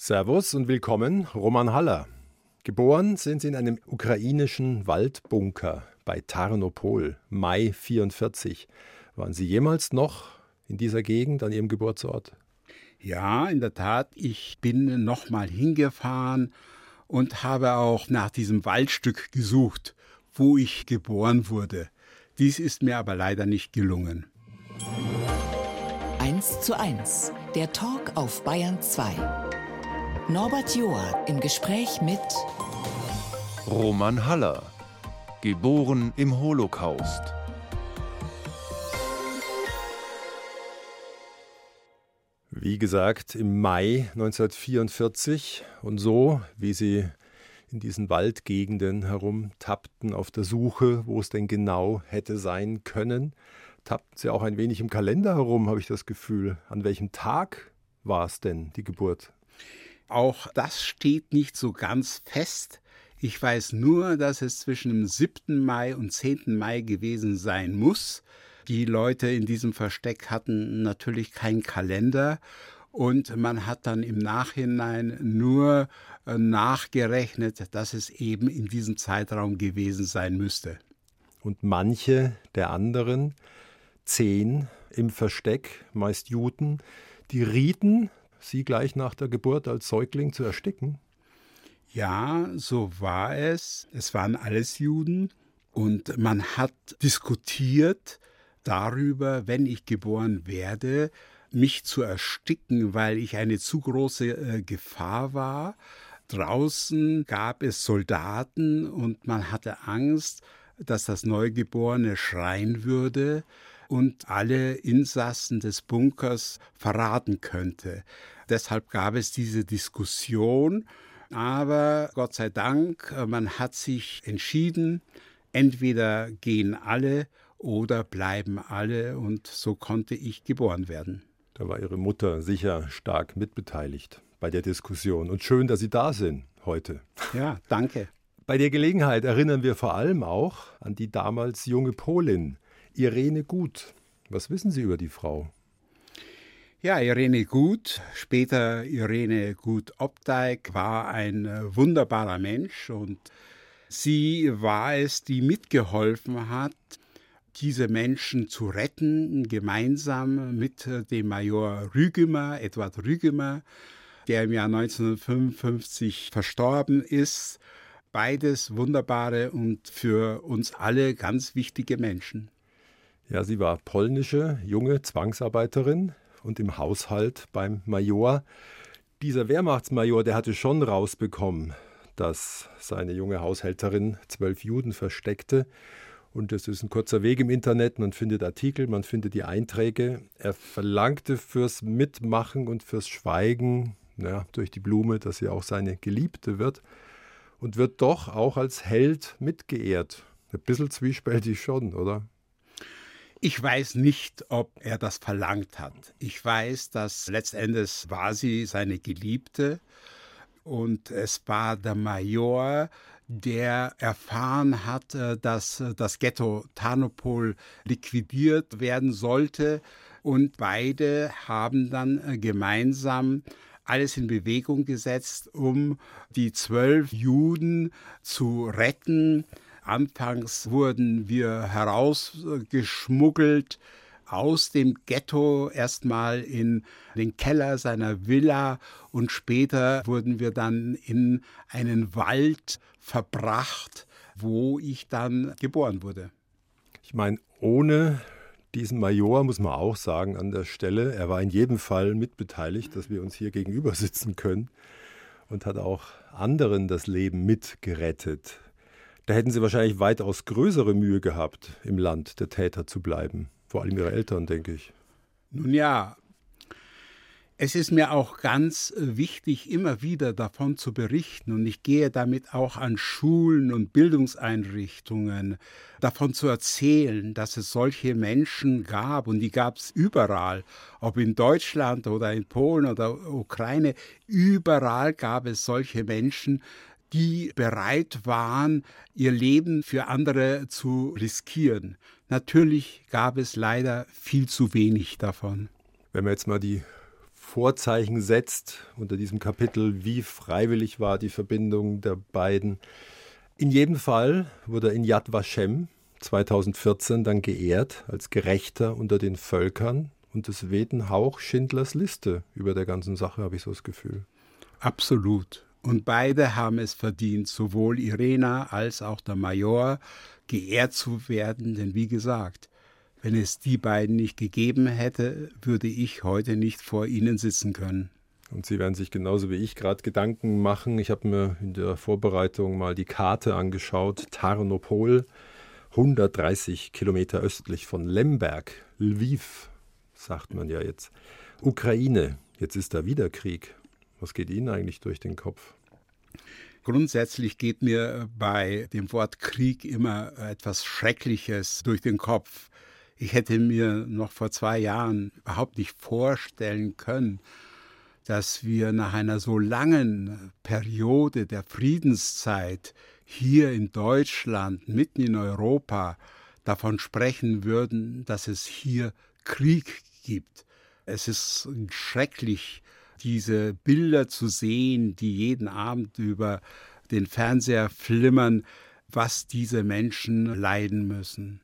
Servus und willkommen, Roman Haller. Geboren sind Sie in einem ukrainischen Waldbunker bei Tarnopol, Mai 44. Waren Sie jemals noch in dieser Gegend an Ihrem Geburtsort? Ja, in der Tat. Ich bin noch mal hingefahren und habe auch nach diesem Waldstück gesucht, wo ich geboren wurde. Dies ist mir aber leider nicht gelungen. 1 zu 1, der Talk auf Bayern 2. Norbert Joa im Gespräch mit Roman Haller, geboren im Holocaust. Wie gesagt, im Mai 1944 und so, wie sie in diesen Waldgegenden herumtappten auf der Suche, wo es denn genau hätte sein können, tappten sie auch ein wenig im Kalender herum, habe ich das Gefühl. An welchem Tag war es denn, die Geburt? Auch das steht nicht so ganz fest. Ich weiß nur, dass es zwischen dem 7. Mai und 10. Mai gewesen sein muss. Die Leute in diesem Versteck hatten natürlich keinen Kalender und man hat dann im Nachhinein nur äh, nachgerechnet, dass es eben in diesem Zeitraum gewesen sein müsste. Und manche der anderen, zehn im Versteck, meist Juden, die rieten Sie gleich nach der Geburt als Säugling zu ersticken? Ja, so war es. Es waren alles Juden und man hat diskutiert darüber, wenn ich geboren werde, mich zu ersticken, weil ich eine zu große äh, Gefahr war. Draußen gab es Soldaten und man hatte Angst, dass das Neugeborene schreien würde und alle Insassen des Bunkers verraten könnte. Deshalb gab es diese Diskussion, aber Gott sei Dank, man hat sich entschieden, entweder gehen alle oder bleiben alle und so konnte ich geboren werden. Da war Ihre Mutter sicher stark mitbeteiligt bei der Diskussion und schön, dass Sie da sind heute. Ja, danke. Bei der Gelegenheit erinnern wir vor allem auch an die damals junge Polin, Irene Gut. Was wissen Sie über die Frau? Ja, Irene Gut, später Irene Gut-Opdijk, war ein äh, wunderbarer Mensch und sie war es, die mitgeholfen hat, diese Menschen zu retten, gemeinsam mit äh, dem Major Rügemer, Edward Rügemer, der im Jahr 1955 verstorben ist. Beides wunderbare und für uns alle ganz wichtige Menschen. Ja, sie war polnische junge Zwangsarbeiterin und im Haushalt beim Major. Dieser Wehrmachtsmajor, der hatte schon rausbekommen, dass seine junge Haushälterin zwölf Juden versteckte. Und das ist ein kurzer Weg im Internet. Man findet Artikel, man findet die Einträge. Er verlangte fürs Mitmachen und fürs Schweigen ja, durch die Blume, dass sie auch seine Geliebte wird. Und wird doch auch als Held mitgeehrt. Ein bisschen zwiespältig schon, oder? Ich weiß nicht, ob er das verlangt hat. Ich weiß, dass letztendlich war sie seine Geliebte und es war der Major, der erfahren hat, dass das Ghetto Tarnopol liquidiert werden sollte und beide haben dann äh, gemeinsam alles in Bewegung gesetzt, um die zwölf Juden zu retten Anfangs wurden wir herausgeschmuggelt aus dem Ghetto erstmal in den Keller seiner Villa und später wurden wir dann in einen Wald verbracht, wo ich dann geboren wurde. Ich meine, ohne diesen Major muss man auch sagen an der Stelle, er war in jedem Fall mitbeteiligt, dass wir uns hier gegenüber sitzen können und hat auch anderen das Leben mitgerettet. Da hätten sie wahrscheinlich weitaus größere Mühe gehabt, im Land der Täter zu bleiben. Vor allem ihre Eltern, denke ich. Nun ja, es ist mir auch ganz wichtig, immer wieder davon zu berichten und ich gehe damit auch an Schulen und Bildungseinrichtungen, davon zu erzählen, dass es solche Menschen gab und die gab es überall, ob in Deutschland oder in Polen oder Ukraine, überall gab es solche Menschen, die bereit waren, ihr Leben für andere zu riskieren. Natürlich gab es leider viel zu wenig davon. Wenn wir jetzt mal die Vorzeichen setzt unter diesem Kapitel, wie freiwillig war die Verbindung der beiden. In jedem Fall wurde er in Yad Vashem 2014 dann geehrt als Gerechter unter den Völkern und es weht ein Hauch Schindlers Liste über der ganzen Sache, habe ich so das Gefühl. Absolut. Und beide haben es verdient, sowohl Irena als auch der Major, geehrt zu werden, denn wie gesagt, wenn es die beiden nicht gegeben hätte, würde ich heute nicht vor ihnen sitzen können. Und Sie werden sich genauso wie ich gerade Gedanken machen. Ich habe mir in der Vorbereitung mal die Karte angeschaut. Tarnopol, 130 Kilometer östlich von Lemberg, Lviv, sagt man ja jetzt. Ukraine, jetzt ist da wieder Krieg. Was geht Ihnen eigentlich durch den Kopf? Grundsätzlich geht mir bei dem Wort Krieg immer etwas Schreckliches durch den Kopf. Ich hätte mir noch vor zwei Jahren überhaupt nicht vorstellen können, dass wir nach einer so langen Periode der Friedenszeit hier in Deutschland, mitten in Europa, davon sprechen würden, dass es hier Krieg gibt. Es ist schrecklich, diese Bilder zu sehen, die jeden Abend über den Fernseher flimmern, was diese Menschen leiden müssen.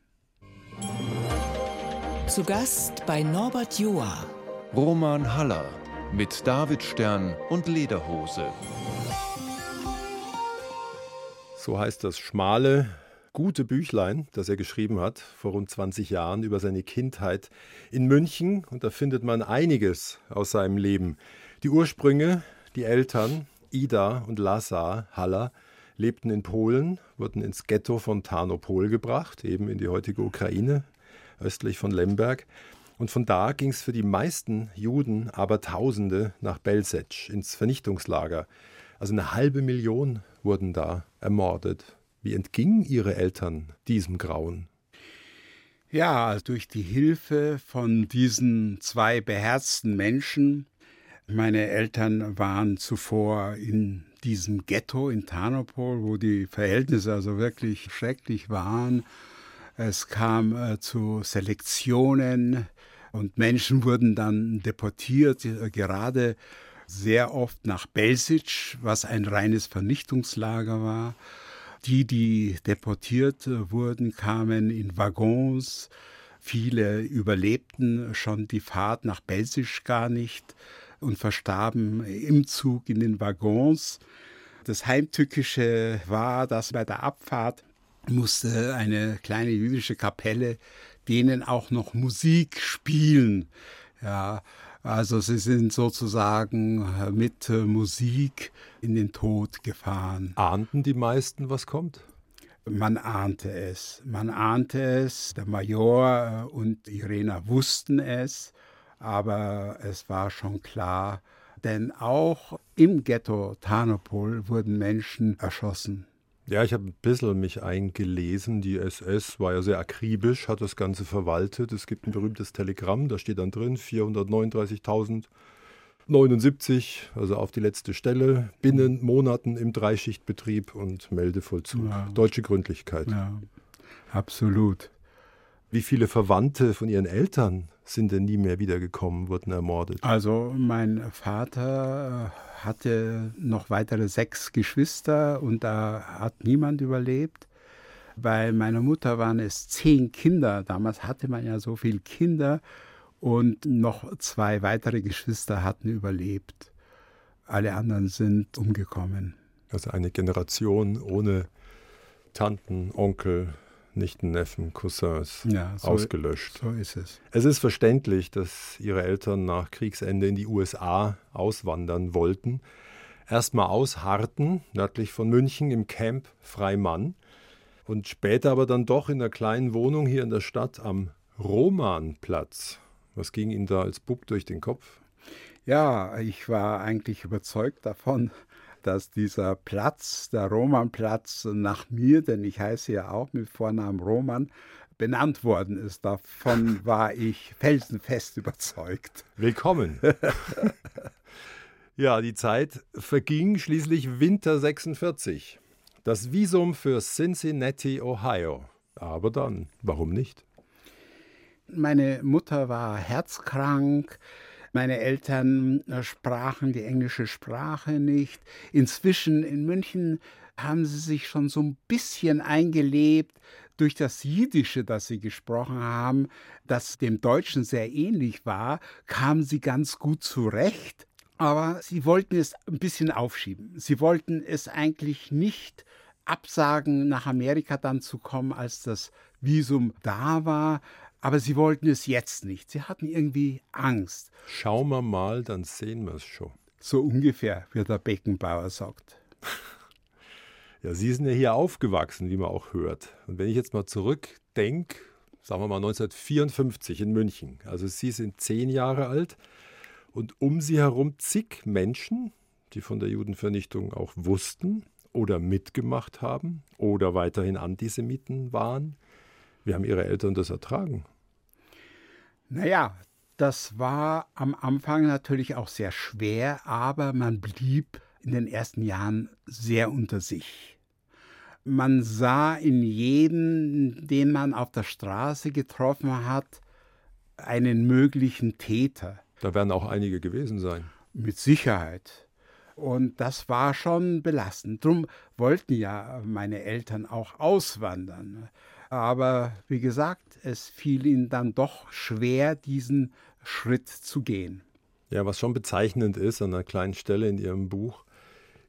Zu Gast bei Norbert Joa. Roman Haller mit David Stern und Lederhose. So heißt das schmale, gute Büchlein, das er geschrieben hat vor rund 20 Jahren über seine Kindheit in München. Und da findet man einiges aus seinem Leben. Die Ursprünge, die Eltern, Ida und Lazar Haller, lebten in Polen, wurden ins Ghetto von Tarnopol gebracht, eben in die heutige Ukraine, östlich von Lemberg. Und von da ging es für die meisten Juden, aber Tausende, nach Belzec, ins Vernichtungslager. Also eine halbe Million wurden da ermordet. Wie entgingen ihre Eltern diesem Grauen? Ja, durch die Hilfe von diesen zwei beherzten Menschen, meine Eltern waren zuvor in diesem Ghetto in Tarnopol, wo die Verhältnisse also wirklich schrecklich waren. Es kam äh, zu Selektionen und Menschen wurden dann deportiert, äh, gerade sehr oft nach Belsic, was ein reines Vernichtungslager war. Die, die deportiert wurden, kamen in Waggons. Viele überlebten schon die Fahrt nach Belsic gar nicht und verstarben im Zug in den Waggons. Das Heimtückische war, dass bei der Abfahrt musste eine kleine jüdische Kapelle denen auch noch Musik spielen. Ja, also sie sind sozusagen mit Musik in den Tod gefahren. Ahnten die meisten, was kommt? Man ahnte es. Man ahnte es. Der Major und Irena wussten es aber es war schon klar, denn auch im Ghetto Tarnopol wurden Menschen erschossen. Ja, ich habe ein bisschen mich eingelesen. Die SS war ja sehr akribisch, hat das Ganze verwaltet. Es gibt ein berühmtes Telegramm, da steht dann drin 439.079, also auf die letzte Stelle, binnen Monaten im Dreischichtbetrieb und Meldevollzug. Ja. Deutsche Gründlichkeit. Ja, absolut. Wie viele Verwandte von ihren Eltern sind denn nie mehr wiedergekommen, wurden ermordet? Also mein Vater äh, hatte noch weitere sechs Geschwister und da hat niemand überlebt. Bei meiner Mutter waren es zehn Kinder. Damals hatte man ja so viele Kinder und noch zwei weitere Geschwister hatten überlebt. Alle anderen sind umgekommen. Also eine Generation ohne Tanten, Onkel, Nichten, Neffen, Cousins ja, so, ausgelöscht. So ist es. Es ist verständlich, dass ihre Eltern nach Kriegsende in die USA auswandern wollten. Erstmal ausharrten, nördlich von München im Camp Freimann und später aber dann doch in einer kleinen Wohnung hier in der Stadt am Romanplatz. Was ging Ihnen da als Bub durch den Kopf? Ja, ich war eigentlich überzeugt davon, dass dieser Platz, der Romanplatz, nach mir, denn ich heiße ja auch mit Vornamen Roman, benannt worden ist. Davon war ich felsenfest überzeugt. Willkommen. ja, die Zeit verging schließlich Winter 46. Das Visum für Cincinnati, Ohio. Aber dann, warum nicht? Meine Mutter war herzkrank Meine Eltern äh, sprachen die englische Sprache nicht. Inzwischen in München haben sie sich schon so ein bisschen eingelebt durch das Jiddische, das sie gesprochen haben, das dem Deutschen sehr ähnlich war, kamen sie ganz gut zurecht. Aber sie wollten es ein bisschen aufschieben. Sie wollten es eigentlich nicht absagen, nach Amerika dann zu kommen, als das Visum da war. Aber sie wollten es jetzt nicht. Sie hatten irgendwie Angst. Schauen wir mal, dann sehen wir es schon. So ungefähr, wie der Beckenbauer sagt. Ja, Sie sind ja hier aufgewachsen, wie man auch hört. Und wenn ich jetzt mal zurückdenke, sagen wir mal 1954 in München, also Sie sind zehn Jahre alt und um Sie herum zig Menschen, die von der Judenvernichtung auch wussten oder mitgemacht haben oder weiterhin Antisemiten waren. Wie haben Ihre Eltern das ertragen? Naja, das war am Anfang natürlich auch sehr schwer, aber man blieb in den ersten Jahren sehr unter sich. Man sah in jedem, den man auf der Straße getroffen hat, einen möglichen Täter. Da werden auch einige gewesen sein. Mit Sicherheit. Und das war schon belastend. Drum wollten ja meine Eltern auch auswandern. Aber wie gesagt, es fiel ihnen dann doch schwer, diesen Schritt zu gehen. Ja, was schon bezeichnend ist an einer kleinen Stelle in Ihrem Buch,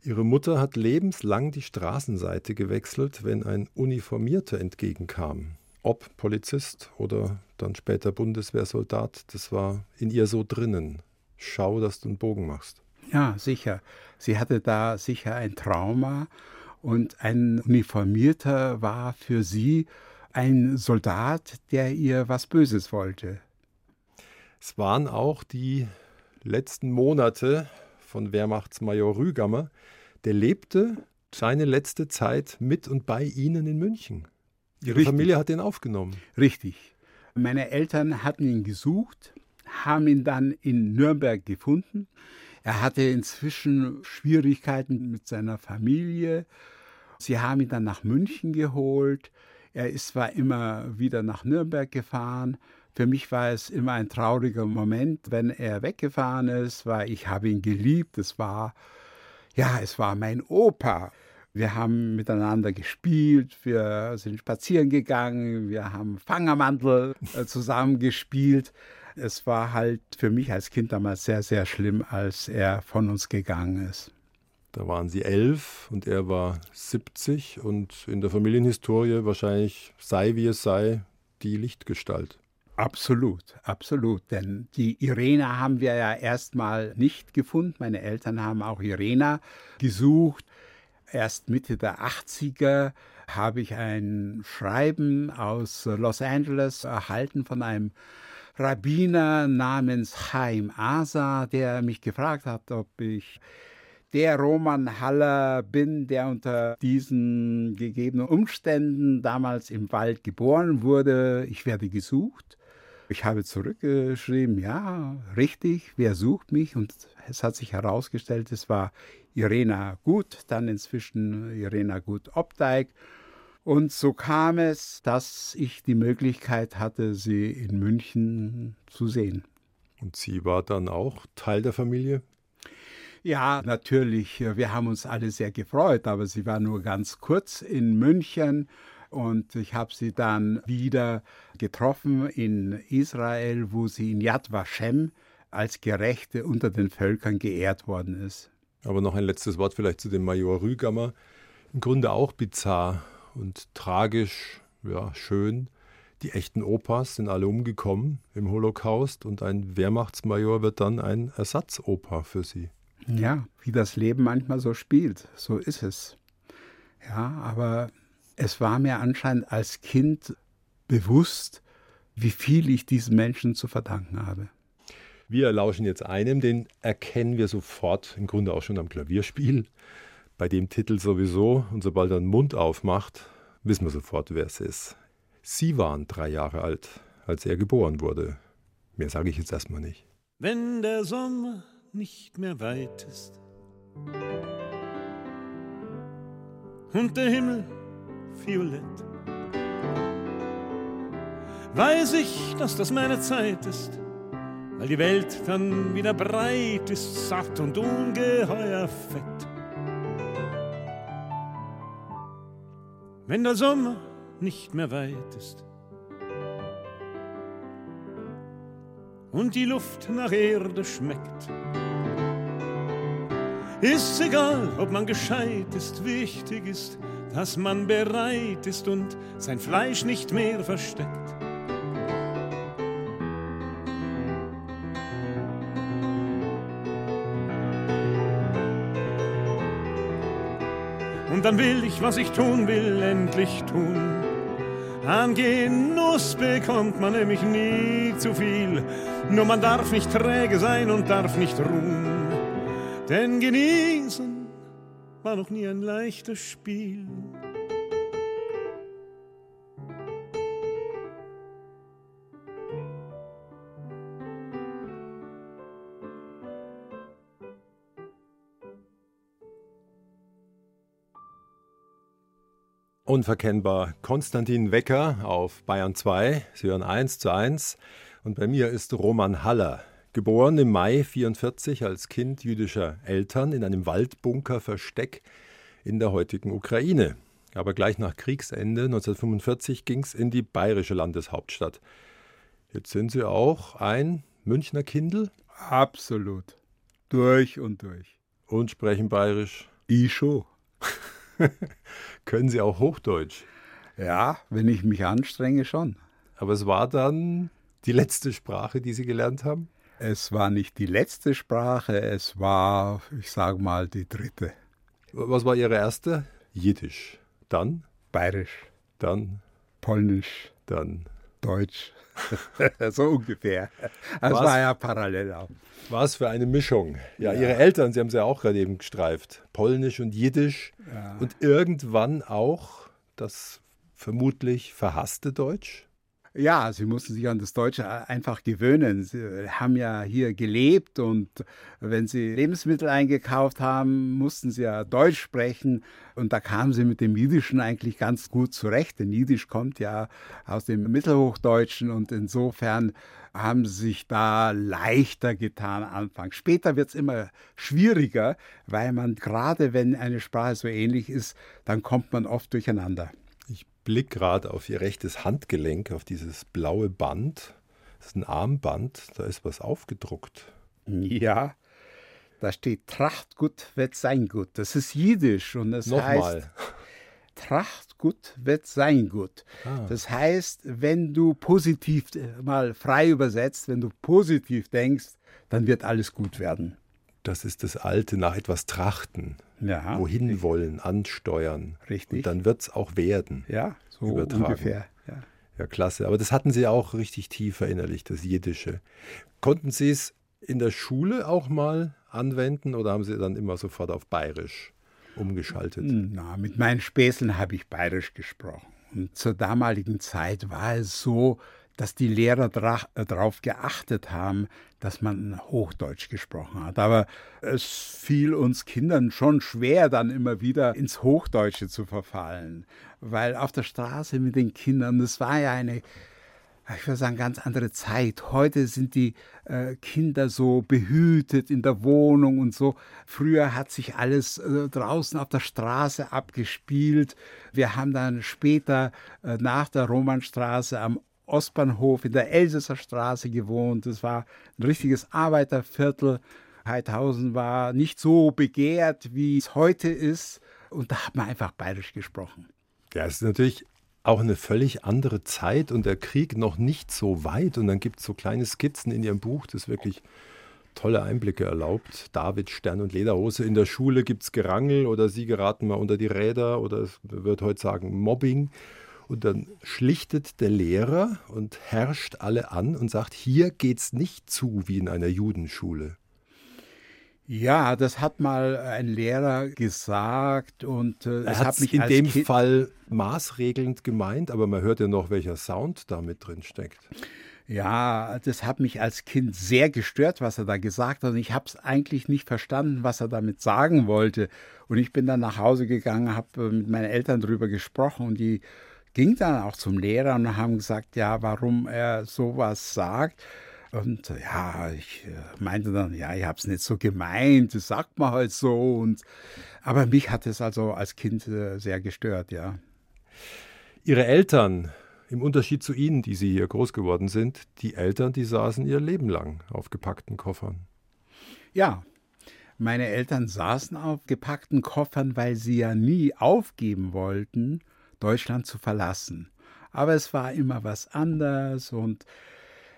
Ihre Mutter hat lebenslang die Straßenseite gewechselt, wenn ein Uniformierter entgegenkam. Ob Polizist oder dann später Bundeswehrsoldat, das war in ihr so drinnen. Schau, dass du einen Bogen machst. Ja, sicher. Sie hatte da sicher ein Trauma und ein Uniformierter war für sie ein Soldat, der ihr was Böses wollte. Es waren auch die letzten Monate von Wehrmachtsmajor Rügammer, der lebte seine letzte Zeit mit und bei Ihnen in München. Ihre Richtig. Familie hat ihn aufgenommen. Richtig. Meine Eltern hatten ihn gesucht, haben ihn dann in Nürnberg gefunden. Er hatte inzwischen Schwierigkeiten mit seiner Familie. Sie haben ihn dann nach München geholt. Er ist zwar immer wieder nach Nürnberg gefahren. Für mich war es immer ein trauriger Moment, wenn er weggefahren ist, weil ich habe ihn geliebt. Es war ja, es war mein Opa. Wir haben miteinander gespielt, wir sind spazieren gegangen, wir haben Fangermantel äh, zusammen gespielt. Es war halt für mich als Kind damals sehr, sehr schlimm, als er von uns gegangen ist. Da waren Sie elf und er war 70 und in der Familienhistorie wahrscheinlich sei wie es sei die Lichtgestalt. Absolut, absolut. Denn die Irena haben wir ja erstmal nicht gefunden. Meine Eltern haben auch Irena gesucht. Erst Mitte der 80er habe ich ein Schreiben aus Los Angeles erhalten von einem Rabbiner namens Chaim Asa, der mich gefragt hat, ob ich der Roman Haller bin, der unter diesen gegebenen Umständen damals im Wald geboren wurde. Ich werde gesucht. Ich habe zurückgeschrieben, ja, richtig, wer sucht mich? Und es hat sich herausgestellt, es war Irena Gut, dann inzwischen Irena Gut Opteig. Und so kam es, dass ich die Möglichkeit hatte, sie in München zu sehen. Und sie war dann auch Teil der Familie? Ja, natürlich. Wir haben uns alle sehr gefreut, aber sie war nur ganz kurz in München und ich habe sie dann wieder getroffen in Israel, wo sie in Yad Vashem als Gerechte unter den Völkern geehrt worden ist. Aber noch ein letztes Wort vielleicht zu dem Major Rügammer. Im Grunde auch bizarr und tragisch, ja, schön. Die echten Opas sind alle umgekommen im Holocaust und ein Wehrmachtsmajor wird dann ein Ersatzopa für sie. Ja, wie das Leben manchmal so spielt, so ist es. Ja, aber es war mir anscheinend als Kind bewusst, wie viel ich diesen Menschen zu verdanken habe. Wir lauschen jetzt einem, den erkennen wir sofort, im Grunde auch schon am Klavierspiel. Bei dem Titel sowieso. Und sobald er den Mund aufmacht, wissen wir sofort, wer es ist. Sie waren drei Jahre alt, als er geboren wurde. Mehr sage ich jetzt erstmal nicht. Wenn der Sommer nicht mehr weit ist und der Himmel violett. Weiß ich, dass das meine Zeit ist, weil die Welt dann wieder breit ist, satt und ungeheuer fett. Wenn der Sommer nicht mehr weit ist und die Luft nach Erde schmeckt. Ist's egal, ob man gescheit ist, wichtig ist, dass man bereit ist und sein Fleisch nicht mehr versteckt. Und dann will ich, was ich tun will, endlich tun. An Genuss bekommt man nämlich nie zu viel. Nur man darf nicht träge sein und darf nicht ruhen. Denn genießen war noch nie ein leichtes Spiel. Unverkennbar Konstantin Wecker auf Bayern 2. Sie hören 1 zu 1. Und bei mir ist Roman Haller, geboren im Mai 44 als Kind jüdischer Eltern in einem Waldbunker-Versteck in der heutigen Ukraine. Aber gleich nach Kriegsende 1945 ging es in die bayerische Landeshauptstadt. Jetzt sind Sie auch ein Münchner Kindl? Absolut. Durch und durch. Und sprechen bayerisch? Ich schon. Können Sie auch Hochdeutsch? Ja, wenn ich mich anstrenge, schon. Aber es war dann die letzte Sprache, die Sie gelernt haben? Es war nicht die letzte Sprache, es war, ich sage mal, die dritte. Was war Ihre erste? Jiddisch. Dann? Bayerisch. Dann? Polnisch. Dann? Deutsch. so ungefähr. Das Was? war ja parallel auch. Was für eine Mischung. Ja, ja, Ihre Eltern, Sie haben es ja auch gerade eben gestreift. Polnisch und Jiddisch. Ja. Und irgendwann auch das vermutlich verhasste Deutsch? Ja, sie mussten sich an das Deutsche einfach gewöhnen. Sie haben ja hier gelebt und wenn sie Lebensmittel eingekauft haben, mussten sie ja Deutsch sprechen und da kamen sie mit dem Jiddischen eigentlich ganz gut zurecht. Denn Jiddisch kommt ja aus dem Mittelhochdeutschen und insofern haben sie sich da leichter getan anfangs. Später wird es immer schwieriger, weil man gerade wenn eine Sprache so ähnlich ist, dann kommt man oft durcheinander. Blick gerade auf ihr rechtes Handgelenk, auf dieses blaue Band. Das ist ein Armband, da ist was aufgedruckt. Ja, da steht Trachtgut wird sein gut. Das ist Jiddisch und das Nochmal. heißt Trachtgut wird sein gut. Ah. Das heißt, wenn du positiv mal frei übersetzt, wenn du positiv denkst, dann wird alles gut werden. Das ist das Alte nach etwas trachten. Ja, wohin richtig. wollen, ansteuern. Richtig. Und dann wird es auch werden. Ja, so übertragen. ungefähr. Ja. ja, klasse. Aber das hatten Sie auch richtig tief verinnerlicht, das Jiddische. Konnten Sie es in der Schule auch mal anwenden oder haben Sie dann immer sofort auf Bayerisch umgeschaltet? Na, mit meinen Späßeln habe ich Bayerisch gesprochen. Und zur damaligen Zeit war es so, dass die Lehrer äh, darauf geachtet haben, dass man Hochdeutsch gesprochen hat. Aber es fiel uns Kindern schon schwer, dann immer wieder ins Hochdeutsche zu verfallen, weil auf der Straße mit den Kindern, das war ja eine, ich würde sagen, ganz andere Zeit. Heute sind die äh, Kinder so behütet in der Wohnung und so. Früher hat sich alles äh, draußen auf der Straße abgespielt. Wir haben dann später nach der Romanstraße am Ostbahnhof in der Elsässer Straße gewohnt. Es war ein richtiges Arbeiterviertel. Heidhausen war nicht so begehrt, wie es heute ist. Und da hat man einfach bayerisch gesprochen. Ja, es ist natürlich auch eine völlig andere Zeit und der Krieg noch nicht so weit. Und dann gibt es so kleine Skizzen in Ihrem Buch, das wirklich tolle Einblicke erlaubt. David, Stern und Lederhose. In der Schule gibt es Gerangel oder Sie geraten mal unter die Räder oder es wird heute sagen Mobbing. Und dann schlichtet der Lehrer und herrscht alle an und sagt, hier geht's nicht zu wie in einer Judenschule. Ja, das hat mal ein Lehrer gesagt und äh, er hat mich in dem kind Fall maßregelnd gemeint, aber man hört ja noch, welcher Sound da mit drin steckt. Ja, das hat mich als Kind sehr gestört, was er da gesagt hat. Und ich habe es eigentlich nicht verstanden, was er damit sagen wollte. Und ich bin dann nach Hause gegangen, habe äh, mit meinen Eltern darüber gesprochen und die ging dann auch zum Lehrer und haben gesagt, ja, warum er sowas sagt. Und ja, ich äh, meinte dann, ja, ich habe es nicht so gemeint, das sagt man halt so. Und, aber mich hat es also als Kind äh, sehr gestört, ja. Ihre Eltern, im Unterschied zu Ihnen, die Sie hier groß geworden sind, die Eltern, die saßen ihr Leben lang auf gepackten Koffern. Ja, meine Eltern saßen auf gepackten Koffern, weil sie ja nie aufgeben wollten, Deutschland zu verlassen. Aber es war immer was anders und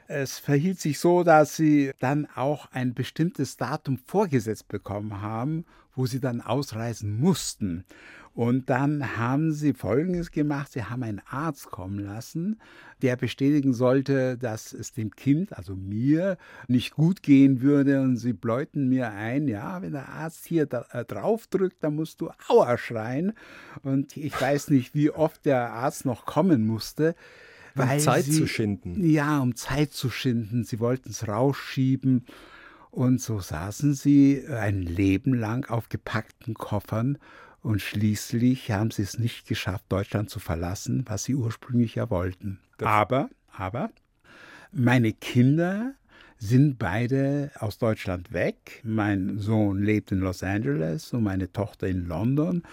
es verhielt sich so, dass sie dann auch ein bestimmtes Datum vorgesetzt bekommen haben, wo sie dann ausreisen mussten. Und dann haben sie Folgendes gemacht. Sie haben einen Arzt kommen lassen, der bestätigen sollte, dass es dem Kind, also mir, nicht gut gehen würde. Und sie bläuten mir ein, ja, wenn der Arzt hier da, äh, drauf drückt, dann musst du Aua schreien. Und ich weiß nicht, wie oft der Arzt noch kommen musste. Um Zeit sie, zu schinden. Ja, um Zeit zu schinden. Sie wollten es rausschieben. Und so saßen sie ein Leben lang auf gepackten Koffern und schließlich haben sie es nicht geschafft, Deutschland zu verlassen, was sie ursprünglich ja wollten. Aber, aber, meine Kinder sind beide aus Deutschland weg. Mein Sohn lebt in Los Angeles und meine Tochter in London.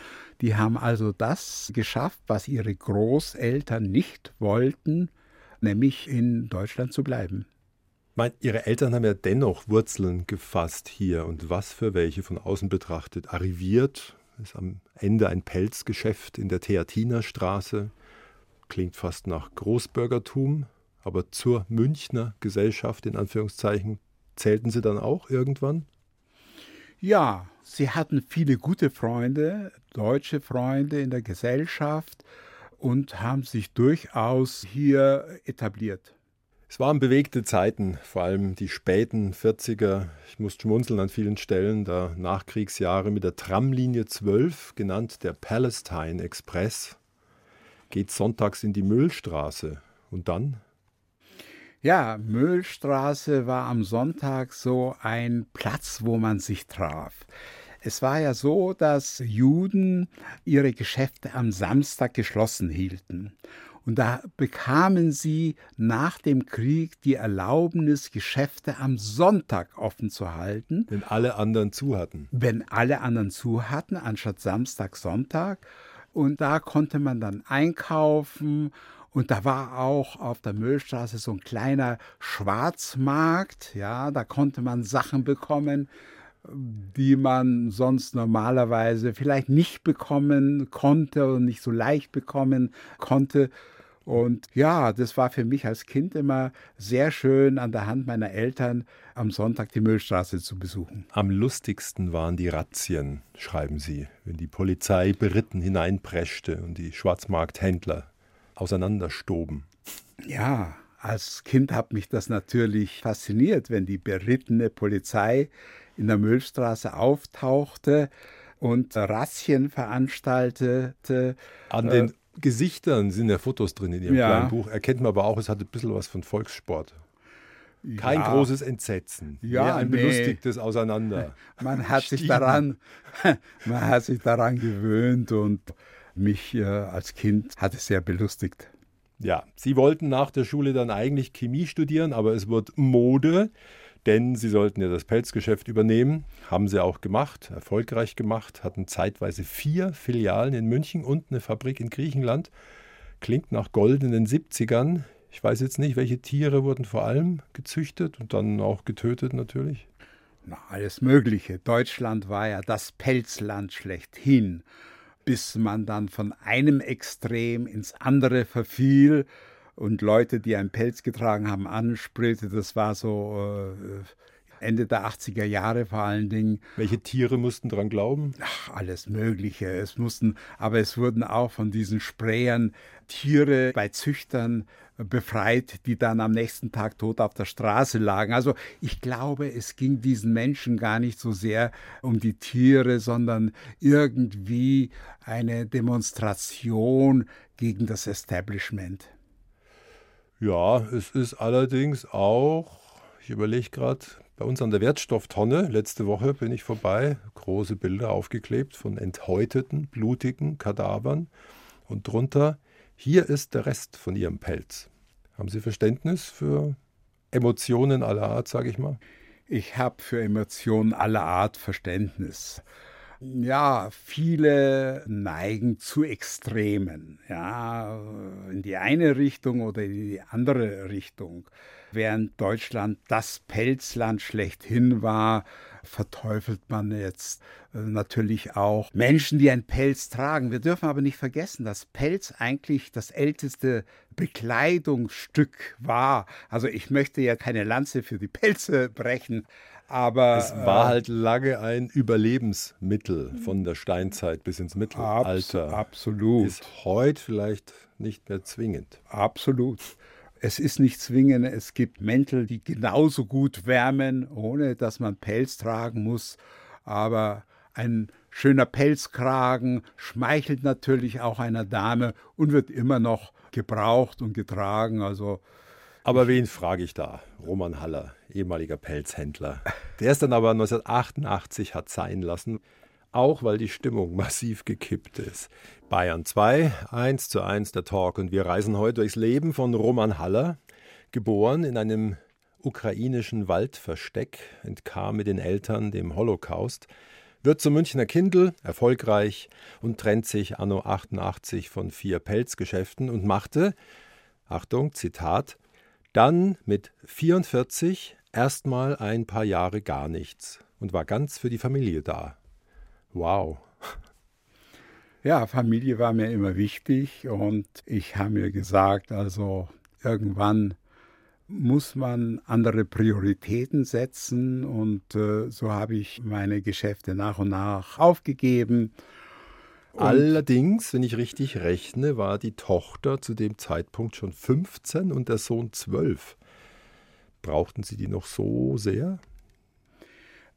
Die haben also das geschafft, was ihre Großeltern nicht wollten, nämlich in Deutschland zu bleiben. Mein, ihre Eltern haben ja dennoch Wurzeln gefasst hier und was für welche von außen betrachtet. Arriviert ist am Ende ein Pelzgeschäft in der Theatinerstraße. Klingt fast nach Großbürgertum, aber zur Münchner Gesellschaft in Anführungszeichen zählten Sie dann auch irgendwann? Ja, sie hatten viele gute Freunde, deutsche Freunde in der Gesellschaft und haben sich durchaus hier etabliert. Es waren bewegte Zeiten, vor allem die späten 40er. Ich muss schmunzeln an vielen Stellen, da Nachkriegsjahre mit der Tramlinie 12, genannt der Palestine Express, geht sonntags in die Müllstraße. Und dann? Ja, Müllstraße war am Sonntag so ein Platz, wo man sich traf. Es war ja so, dass Juden ihre Geschäfte am Samstag geschlossen hielten. Und da bekamen sie nach dem Krieg die Erlaubnis, Geschäfte am Sonntag offen zu halten. Wenn alle anderen zu hatten. Wenn alle anderen zu hatten, anstatt Samstag, Sonntag. Und da konnte man dann einkaufen. Und da war auch auf der Müllstraße so ein kleiner Schwarzmarkt. Ja, da konnte man Sachen bekommen, die man sonst normalerweise vielleicht nicht bekommen konnte und nicht so leicht bekommen konnte. Und ja, das war für mich als Kind immer sehr schön, an der Hand meiner Eltern am Sonntag die Müllstraße zu besuchen. Am lustigsten waren die Razzien, schreiben Sie, wenn die Polizei beritten hineinpreschte und die Schwarzmarkthändler auseinanderstoben. Ja, als Kind hat mich das natürlich fasziniert, wenn die berittene Polizei in der Müllstraße auftauchte und Razzien veranstaltete. An den äh, Gesichtern sind ja Fotos drin in Ihrem ja. kleinen Buch. Erkennt man aber auch, es hat ein bisschen was von Volkssport. Kein ja. großes Entsetzen. Ja, Mehr ein nee. belustigtes Auseinander. Man hat sich daran, man hat sich daran gewöhnt und mich äh, als Kind hat es sehr belustigt. Ja, Sie wollten nach der Schule dann eigentlich Chemie studieren, aber es wird Mode denn sie sollten ja das Pelzgeschäft übernehmen. Haben sie auch gemacht, erfolgreich gemacht, hatten zeitweise vier Filialen in München und eine Fabrik in Griechenland. Klingt nach goldenen 70ern. Ich weiß jetzt nicht, welche Tiere wurden vor allem gezüchtet und dann auch getötet natürlich. Na, alles Mögliche. Deutschland war ja das Pelzland schlechthin, bis man dann von einem Extrem ins andere verfiel und Leute, die einen Pelz getragen haben, ansprühte. Das war so äh, Ende der 80er Jahre vor allen Dingen. Welche Tiere mussten dran glauben? Ach, alles Mögliche. Es mussten, aber es wurden auch von diesen Sprayern Tiere bei Züchtern befreit, die dann am nächsten Tag tot auf der Straße lagen. Also ich glaube, es ging diesen Menschen gar nicht so sehr um die Tiere, sondern irgendwie eine Demonstration gegen das Establishment. Ja, es ist allerdings auch, ich überlege gerade, bei uns an der Wertstofftonne, letzte Woche bin ich vorbei, große Bilder aufgeklebt von enthäuteten, blutigen Kadavern und drunter, hier ist der Rest von Ihrem Pelz. Haben Sie Verständnis für Emotionen aller Art, sage ich mal? Ich habe für Emotionen aller Art Verständnis. Ja, viele neigen zu Extremen, ja, in die eine Richtung oder in die andere Richtung. Während Deutschland das Pelzland schlechthin war, verteufelt man jetzt äh, natürlich auch Menschen, die ein Pelz tragen. Wir dürfen aber nicht vergessen, dass Pelz eigentlich das älteste Bekleidungsstück war. Also ich möchte ja keine Lanze für die Pelze brechen, aber es war äh, halt lange ein Überlebensmittel von der Steinzeit bis ins Mittelalter. Abs absolut. Ist heute vielleicht nicht mehr zwingend. Absolut. Es ist nicht zwingend. Es gibt Mäntel, die genauso gut wärmen, ohne dass man Pelz tragen muss. Aber ein schöner Pelzkragen schmeichelt natürlich auch einer Dame und wird immer noch gebraucht und getragen. Also aber wen frage ich da? Roman Haller, ehemaliger Pelzhändler. Der ist dann aber 1988 hat sein lassen, auch weil die Stimmung massiv gekippt ist. Bayern 2, 1 zu 1 der Talk und wir reisen heute durchs Leben von Roman Haller, geboren in einem ukrainischen Waldversteck, entkam mit den Eltern dem Holocaust, wird zum Münchner Kindl, erfolgreich und trennt sich anno 88 von vier Pelzgeschäften und machte, Achtung, Zitat, dann mit 44 erstmal ein paar Jahre gar nichts und war ganz für die Familie da. Wow. Ja, Familie war mir immer wichtig und ich habe mir gesagt, also irgendwann muss man andere Prioritäten setzen und äh, so habe ich meine Geschäfte nach und nach aufgegeben Allerdings, wenn ich richtig rechne, war die Tochter zu dem Zeitpunkt schon 15 und der Sohn 12. Brauchten Sie die noch so sehr?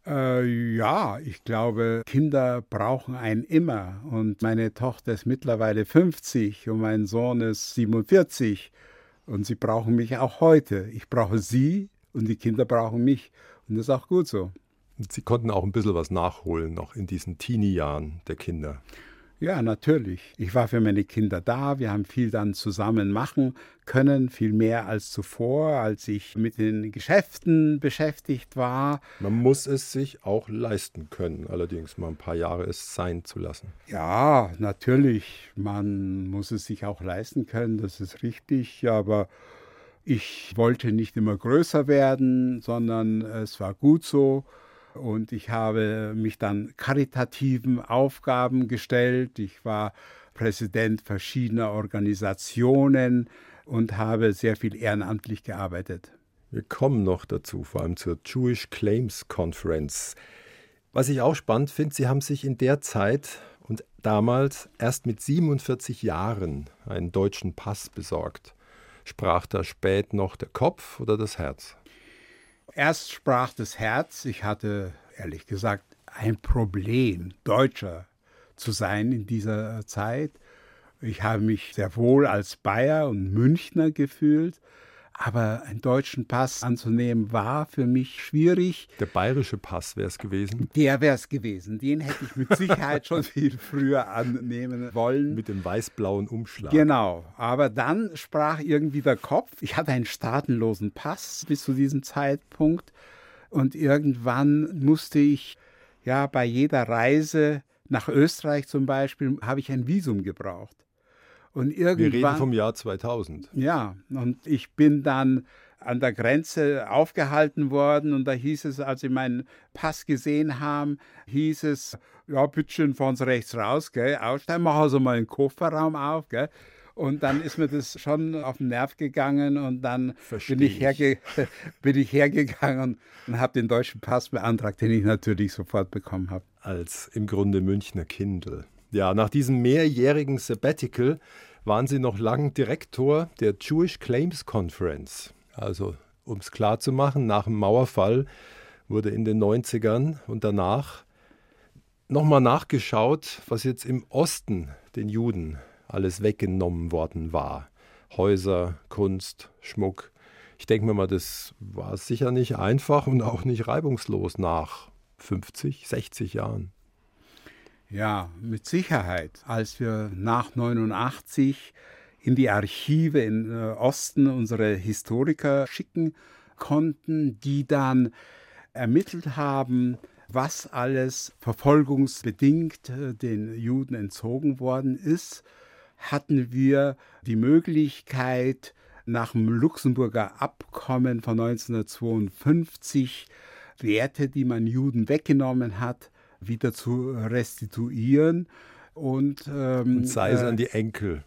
Äh, ja, ich glaube, Kinder brauchen einen immer. Und meine Tochter ist mittlerweile 50 und mein Sohn ist 47. Und sie brauchen mich auch heute. Ich brauche sie und die Kinder brauchen mich. Und das ist auch gut so. Sie konnten auch ein bisschen was nachholen, noch in diesen Teenie-Jahren der Kinder. Ja, natürlich. Ich war für meine Kinder da. Wir haben viel dann zusammen machen können, viel mehr als zuvor, als ich mit den Geschäften beschäftigt war. Man muss es sich auch leisten können, allerdings mal ein paar Jahre es sein zu lassen. Ja, natürlich. Man muss es sich auch leisten können, das ist richtig. Aber ich wollte nicht immer größer werden, sondern es war gut so und ich habe mich dann karitativen Aufgaben gestellt. Ich war Präsident verschiedener Organisationen und habe sehr viel ehrenamtlich gearbeitet. Wir kommen noch dazu, vor allem zur Jewish Claims Conference. Was ich auch spannend finde, Sie haben sich in der Zeit und damals erst mit 47 Jahren einen deutschen Pass besorgt. Sprach da spät noch der Kopf oder das Herz? Erst sprach das Herz, ich hatte ehrlich gesagt ein Problem, Deutscher zu sein in dieser Zeit. Ich habe mich sehr wohl als Bayer und Münchner gefühlt aber einen deutschen Pass anzunehmen war für mich schwierig. Der bayerische Pass wäre es gewesen? Der wäre es gewesen. Den hätte ich mit Sicherheit schon viel früher annehmen wollen. Mit dem weiß-blauen Umschlag. Genau. Aber dann sprach irgendwie der Kopf. Ich hatte einen staatenlosen Pass bis zu diesem Zeitpunkt. Und irgendwann musste ich ja bei jeder Reise nach Österreich zum Beispiel, habe ich ein Visum gebraucht. Und irgendwann, Wir reden vom Jahr 2000. Ja, und ich bin dann an der Grenze aufgehalten worden und da hieß es, als sie meinen Pass gesehen haben, hieß es, ja, bitteschön, fahren Sie rechts raus, gell, aussteigen, machen Sie mal einen Kofferraum auf, gell. Und dann ist mir das schon auf den Nerv gegangen und dann bin ich, herge bin ich, hergegangen und habe den deutschen Pass beantragt, den ich natürlich sofort bekommen habe. Als im Grunde Münchner Kindle. Ja, nach diesem mehrjährigen Sabbatical waren sie noch lang Direktor der Jewish Claims Conference. Also, um es klar zu machen, nach dem Mauerfall wurde in den 90ern und danach nochmal nachgeschaut, was jetzt im Osten den Juden alles weggenommen worden war. Häuser, Kunst, Schmuck. Ich denke mir mal, das war sicher nicht einfach und auch nicht reibungslos nach 50, 60 Jahren. Ja, mit Sicherheit. Als wir nach 89 in die Archive im äh, Osten unsere Historiker schicken konnten, die dann ermittelt haben, was alles verfolgungsbedingt äh, den Juden entzogen worden ist, hatten wir die Möglichkeit, nach dem Luxemburger Abkommen von 1952 Werte, die man Juden weggenommen hat, wieder zu restituieren. Und, ähm, und sei es äh, an die Enkel.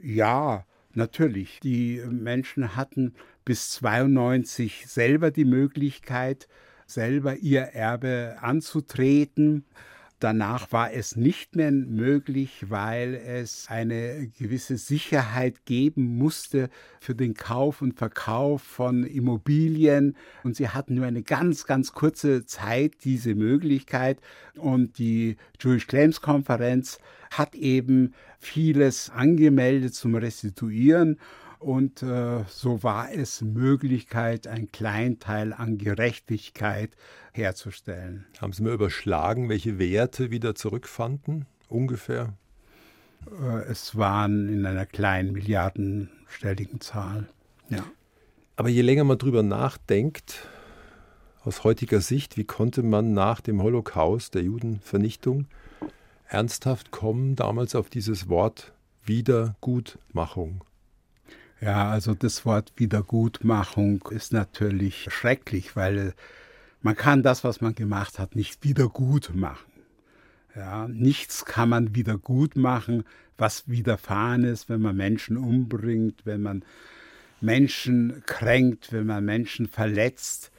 Ja, natürlich. Die Menschen hatten bis 92 selber die Möglichkeit, selber ihr Erbe anzutreten. Danach war es nicht mehr möglich, weil es eine gewisse Sicherheit geben musste für den Kauf und Verkauf von Immobilien. Und sie hatten nur eine ganz, ganz kurze Zeit diese Möglichkeit. Und die Jewish Claims Konferenz hat eben vieles angemeldet zum Restituieren. Und äh, so war es Möglichkeit, ein Kleinteil an Gerechtigkeit herzustellen. Haben Sie mir überschlagen, welche Werte wieder zurückfanden? Ungefähr? Äh, es waren in einer kleinen milliardenstelligen Zahl. Ja. Aber je länger man drüber nachdenkt, aus heutiger Sicht, wie konnte man nach dem Holocaust, der Judenvernichtung, ernsthaft kommen, damals auf dieses Wort Wiedergutmachung? Ja, also das Wort Wiedergutmachung ist natürlich schrecklich, weil man kann das, was man gemacht hat, nicht wiedergut machen. Ja, nichts kann man wieder gut machen, was widerfahren ist, wenn man Menschen umbringt, wenn man Menschen kränkt, wenn man Menschen verletzt.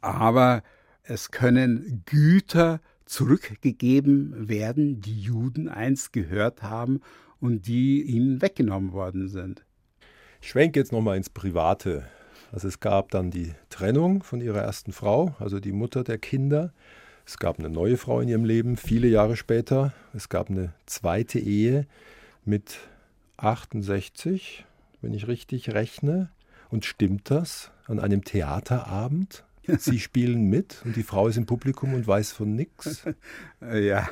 Aber es können Güter zurückgegeben werden, die Juden einst gehört haben und die ihnen weggenommen worden sind. Ich schwenke jetzt nochmal ins Private. Also es gab dann die Trennung von ihrer ersten Frau, also die Mutter der Kinder. Es gab eine neue Frau in ihrem Leben, viele Jahre später. Es gab eine zweite Ehe mit 68, wenn ich richtig rechne. Und stimmt das? An einem Theaterabend? Sie spielen mit und die Frau ist im Publikum und weiß von nichts? Ja,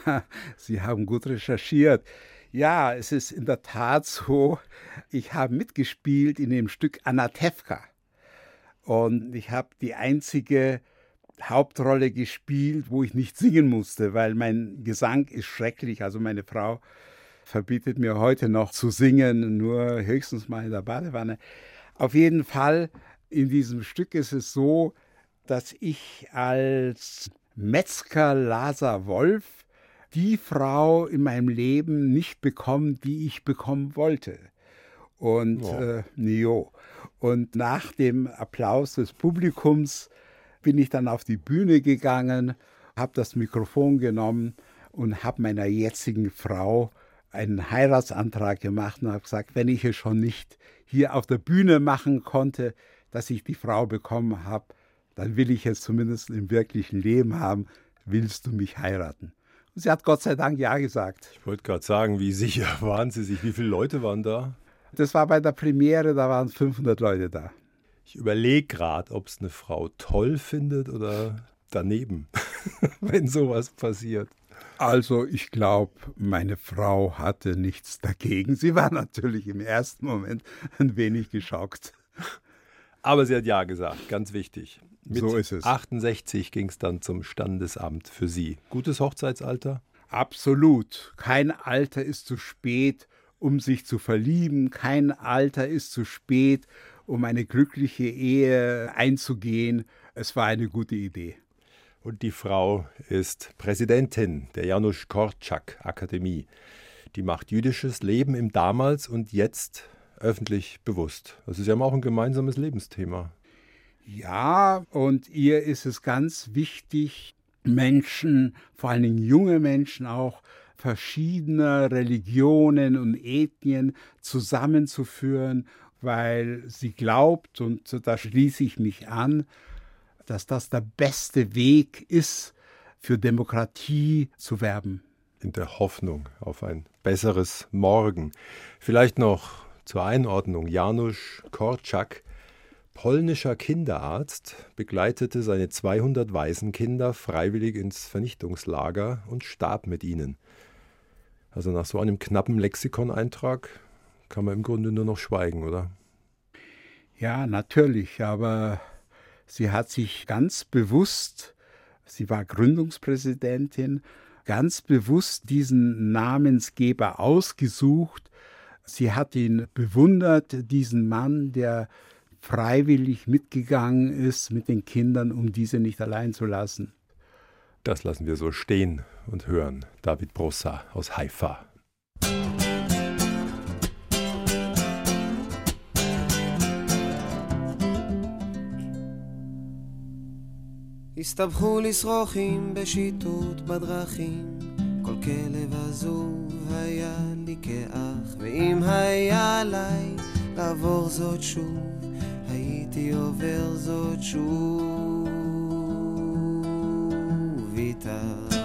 Sie haben gut recherchiert. Ja, es ist in der Tat so. Ich habe mitgespielt in dem Stück Anatevka. Und ich habe die einzige Hauptrolle gespielt, wo ich nicht singen musste, weil mein Gesang ist schrecklich. Also meine Frau verbietet mir heute noch zu singen, nur höchstens mal in der Badewanne. Auf jeden Fall, in diesem Stück ist es so, dass ich als Metzger Lazar Wolf die Frau in meinem Leben nicht bekommen, die ich bekommen wollte. Und oh. äh, jo. Und nach dem Applaus des Publikums bin ich dann auf die Bühne gegangen, habe das Mikrofon genommen und habe meiner jetzigen Frau einen Heiratsantrag gemacht und habe gesagt, wenn ich es schon nicht hier auf der Bühne machen konnte, dass ich die Frau bekommen habe, dann will ich es zumindest im wirklichen Leben haben. Willst du mich heiraten? Sie hat Gott sei Dank Ja gesagt. Ich wollte gerade sagen, wie sicher waren Sie sich? Wie viele Leute waren da? Das war bei der Premiere, da waren 500 Leute da. Ich überlege gerade, ob es eine Frau toll findet oder daneben, wenn sowas passiert. Also ich glaube, meine Frau hatte nichts dagegen. Sie war natürlich im ersten Moment ein wenig geschockt. Aber sie hat ja gesagt, ganz wichtig. Mit so ist es. 68 ging es dann zum Standesamt für Sie. Gutes Hochzeitsalter? Absolut. Kein Alter ist zu spät, um sich zu verlieben. Kein Alter ist zu spät, um eine glückliche Ehe einzugehen. Es war eine gute Idee. Und die Frau ist Präsidentin der Janusz Korczak Akademie. Die macht jüdisches Leben im damals und jetzt öffentlich bewusst. Also Sie haben auch ein gemeinsames Lebensthema. Ja, und ihr ist es ganz wichtig, Menschen, vor allen Dingen junge Menschen auch, verschiedener Religionen und Ethnien zusammenzuführen, weil sie glaubt, und da schließe ich mich an, dass das der beste Weg ist, für Demokratie zu werben. In der Hoffnung auf ein besseres Morgen. Vielleicht noch zur Einordnung. Janusz Korczak polnischer Kinderarzt begleitete seine 200 Waisenkinder freiwillig ins Vernichtungslager und starb mit ihnen. Also nach so einem knappen Lexikoneintrag kann man im Grunde nur noch schweigen, oder? Ja, natürlich, aber Sie hat sich ganz bewusst, sie war Gründungspräsidentin, ganz bewusst diesen Namensgeber ausgesucht. Sie hat ihn bewundert, diesen Mann, der freiwillig mitgegangen ist mit den Kindern, um diese nicht allein zu lassen. Das lassen wir so stehen und hören. David Brossa aus Haifa. הסתבכו לשרוכים בשיטוט בדרכים כל כלב עזוב היה לי כאח ואם היה עליי לעבור זאת שוב הייתי עובר זאת שוב איתך.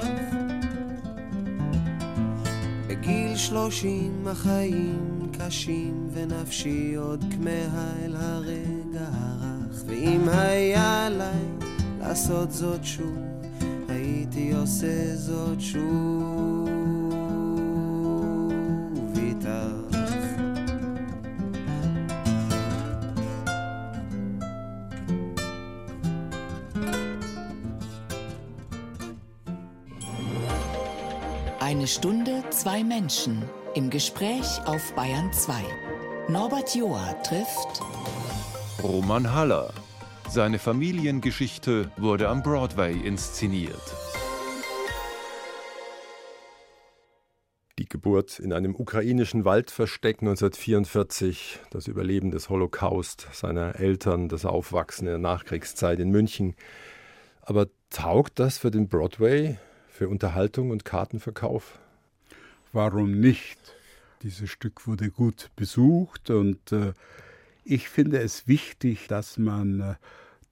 בגיל שלושים החיים קשים ונפשי עוד כמהה אל הרגע הרך. ואם היה עליי לעשות זאת שוב, הייתי עושה זאת שוב zwei Menschen im Gespräch auf Bayern 2. Norbert Joa trifft Roman Haller. Seine Familiengeschichte wurde am Broadway inszeniert. Die Geburt in einem ukrainischen Waldversteck 1944, das Überleben des Holocaust seiner Eltern, das Aufwachsen in der Nachkriegszeit in München. Aber taugt das für den Broadway, für Unterhaltung und Kartenverkauf? Warum nicht? Dieses Stück wurde gut besucht und äh, ich finde es wichtig, dass man äh,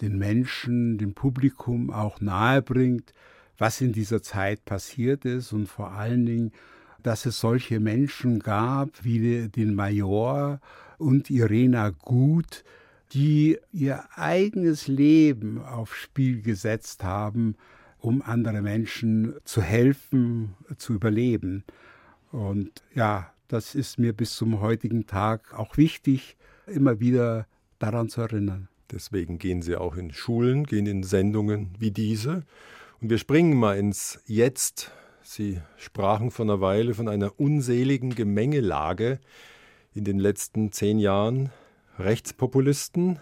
den Menschen, dem Publikum auch nahebringt, was in dieser Zeit passiert ist und vor allen Dingen, dass es solche Menschen gab wie den Major und Irena Gut, die ihr eigenes Leben aufs Spiel gesetzt haben, um andere Menschen zu helfen, zu überleben. Und ja, das ist mir bis zum heutigen Tag auch wichtig, immer wieder daran zu erinnern. Deswegen gehen sie auch in Schulen, gehen in Sendungen wie diese. Und wir springen mal ins Jetzt. Sie sprachen vor einer Weile von einer unseligen Gemengelage in den letzten zehn Jahren. Rechtspopulisten,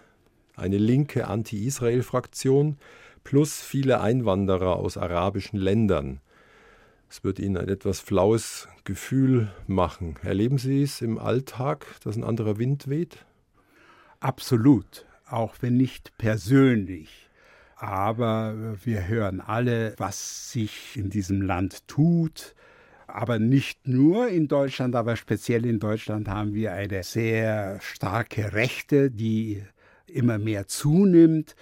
eine linke Anti-Israel-Fraktion plus viele Einwanderer aus arabischen Ländern. Es wird Ihnen ein etwas flaues Gefühl machen. Erleben Sie es im Alltag, dass ein anderer Wind weht? Absolut auch wenn nicht persönlich. Aber wir hören alle, was sich in diesem Land tut. Aber nicht nur in Deutschland, aber speziell in Deutschland haben wir eine sehr starke Rechte, die immer mehr zunimmt.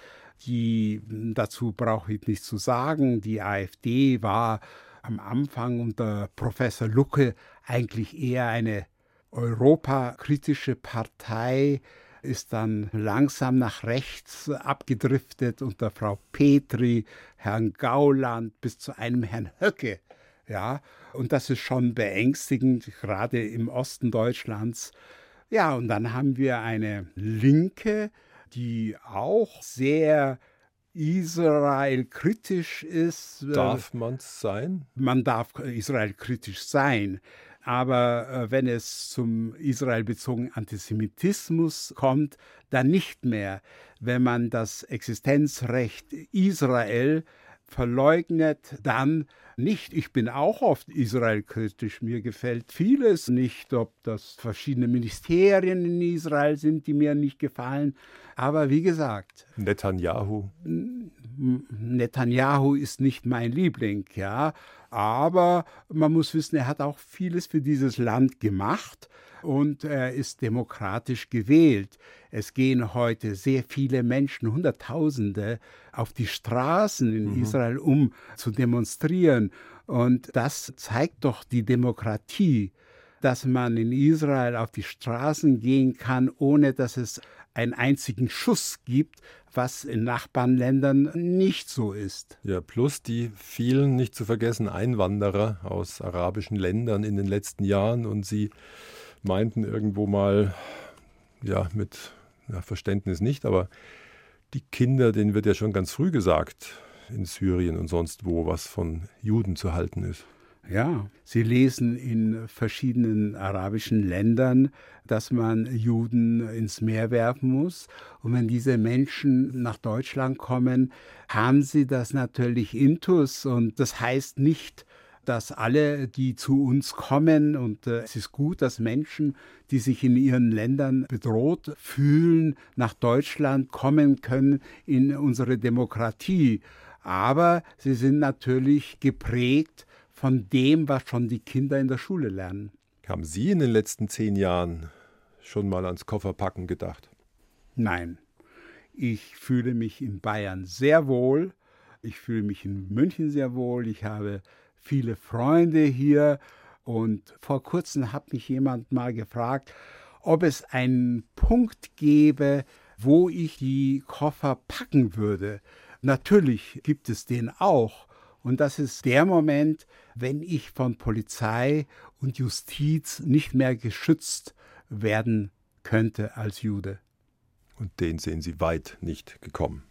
Die, dazu brauche ich nicht zu sagen, die AfD war am Anfang unter Professor Lucke eigentlich eher eine europakritische Partei, ist dann langsam nach rechts abgedriftet unter Frau Petri, Herrn Gauland bis zu einem Herrn Höcke. Ja, und das ist schon beängstigend, gerade im Osten Deutschlands. Ja, und dann haben wir eine Linke, die auch sehr Israel-kritisch ist. Darf man es sein? Man darf Israel-kritisch sein. Aber äh, wenn es zum israelbezogenen Antisemitismus kommt, dann nicht mehr. Wenn man das Existenzrecht Israel verleugnet, dann nicht. Ich bin auch oft israelkritisch. Mir gefällt vieles nicht, ob das verschiedene Ministerien in Israel sind, die mir nicht gefallen. Aber wie gesagt. Netanyahu. Netanyahu ist nicht mein Liebling, ja. Aber man muss wissen, er hat auch vieles für dieses Land gemacht und er ist demokratisch gewählt. Es gehen heute sehr viele Menschen, Hunderttausende, auf die Straßen in mhm. Israel, um zu demonstrieren. Und das zeigt doch die Demokratie, dass man in Israel auf die Straßen gehen kann, ohne dass es einen einzigen Schuss gibt, was in Nachbarländern nicht so ist. Ja, plus die vielen, nicht zu vergessen, Einwanderer aus arabischen Ländern in den letzten Jahren und sie meinten irgendwo mal, ja, mit ja, Verständnis nicht, aber Die Kinder, denen wird ja schon ganz früh gesagt, in Syrien und sonst wo, was von Juden zu halten ist. Ja, sie lesen in verschiedenen arabischen Ländern, dass man Juden ins Meer werfen muss. Und wenn diese Menschen nach Deutschland kommen, haben sie das natürlich intus. Und das heißt nicht, dass alle, die zu uns kommen, und äh, es ist gut, dass Menschen, die sich in ihren Ländern bedroht fühlen, nach Deutschland kommen können in unsere Demokratie. Aber sie sind natürlich geprägt von dem, was schon die Kinder in der Schule lernen. Haben Sie in den letzten zehn Jahren schon mal ans Kofferpacken gedacht? Nein. Ich fühle mich in Bayern sehr wohl. Ich fühle mich in München sehr wohl. Ich habe viele Freunde hier. Und vor kurzem hat mich jemand mal gefragt, ob es einen Punkt gäbe, wo ich die Koffer packen würde. Natürlich gibt es den auch. Und das ist der Moment, wenn ich von Polizei und Justiz nicht mehr geschützt werden könnte als Jude. Und den sehen Sie weit nicht gekommen.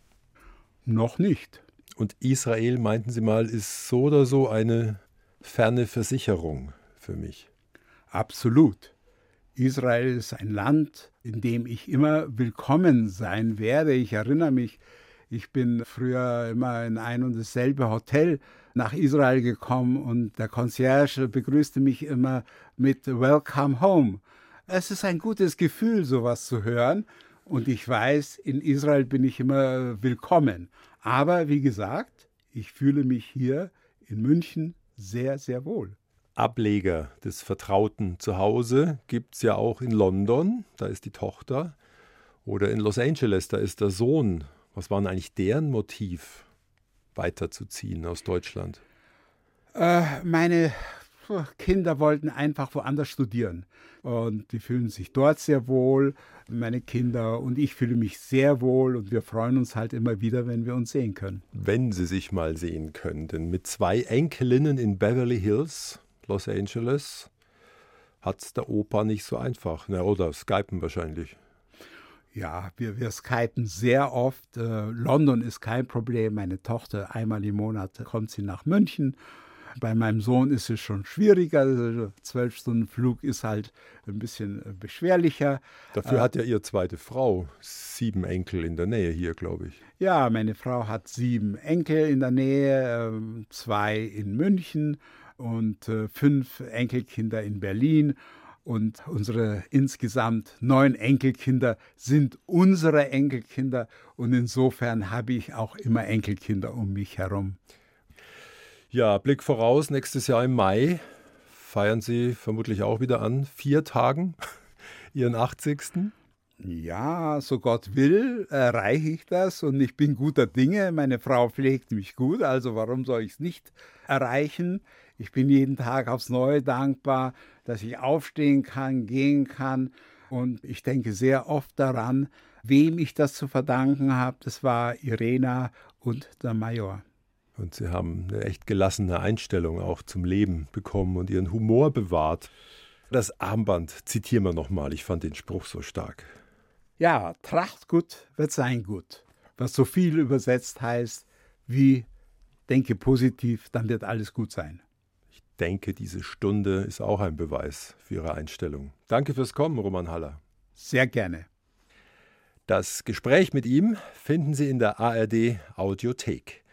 Noch nicht. Und Israel, meinten Sie mal, ist so oder so eine ferne Versicherung für mich. Absolut. Israel ist ein Land, in dem ich immer willkommen sein werde. Ich erinnere mich, ich bin früher immer in ein und dasselbe Hotel nach Israel gekommen und der Concierge begrüßte mich immer mit Welcome Home. Es ist ein gutes Gefühl, sowas zu hören. Und ich weiß, in Israel bin ich immer willkommen. Aber wie gesagt, ich fühle mich hier in München sehr, sehr wohl. Ableger des vertrauten Zuhause gibt es ja auch in London, da ist die Tochter. Oder in Los Angeles, da ist der Sohn was war denn eigentlich deren Motiv, weiterzuziehen aus Deutschland? Äh, meine Kinder wollten einfach woanders studieren. Und die fühlen sich dort sehr wohl, meine Kinder und ich fühle mich sehr wohl und wir freuen uns halt immer wieder, wenn wir uns sehen können. Wenn sie sich mal sehen können, denn mit zwei Enkelinnen in Beverly Hills, Los Angeles, hat es der Opa nicht so einfach. Na, oder Skypen wahrscheinlich. Ja, wir, wir skypen sehr oft. Äh, London ist kein Problem. Meine Tochter, einmal im Monat kommt sie nach München. Bei meinem Sohn ist es schon schwieriger. Also zwölf Stunden Flug ist halt ein bisschen äh, beschwerlicher. Dafür äh, hat ja Ihre zweite Frau sieben Enkel in der Nähe hier, glaube ich. Ja, meine Frau hat sieben Enkel in der Nähe, äh, zwei in München und äh, fünf Enkelkinder in Berlin und unsere insgesamt neun Enkelkinder sind unsere Enkelkinder und insofern habe ich auch immer Enkelkinder um mich herum. Ja, Blick voraus, nächstes Jahr im Mai feiern Sie vermutlich auch wieder an vier Tagen Ihren 80. Ja, so Gott will, erreiche ich das und ich bin guter Dinge. Meine Frau pflegt mich gut, also warum soll ich es nicht erreichen? Ich bin jeden Tag aufs Neue dankbar, dass ich aufstehen kann, gehen kann. Und ich denke sehr oft daran, wem ich das zu verdanken habe. Das war Irena und der Major. Und Sie haben eine echt gelassene Einstellung auch zum Leben bekommen und Ihren Humor bewahrt. Das Armband zitieren wir nochmal. Ich fand den Spruch so stark. Ja, Tracht gut wird sein gut. Was so viel übersetzt heißt wie denke positiv, dann wird alles gut sein denke, diese Stunde ist auch ein Beweis für Ihre Einstellung. Danke fürs Kommen, Roman Haller. Sehr gerne. Das Gespräch mit ihm finden Sie in der ARD Audiothek,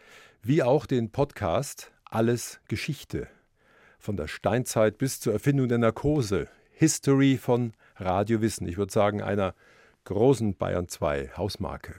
wie auch den Podcast Alles Geschichte. Von der Steinzeit bis zur Erfindung der Narkose. History von Radiowissen. Ich würde sagen, einer großen Bayern 2 Hausmarke.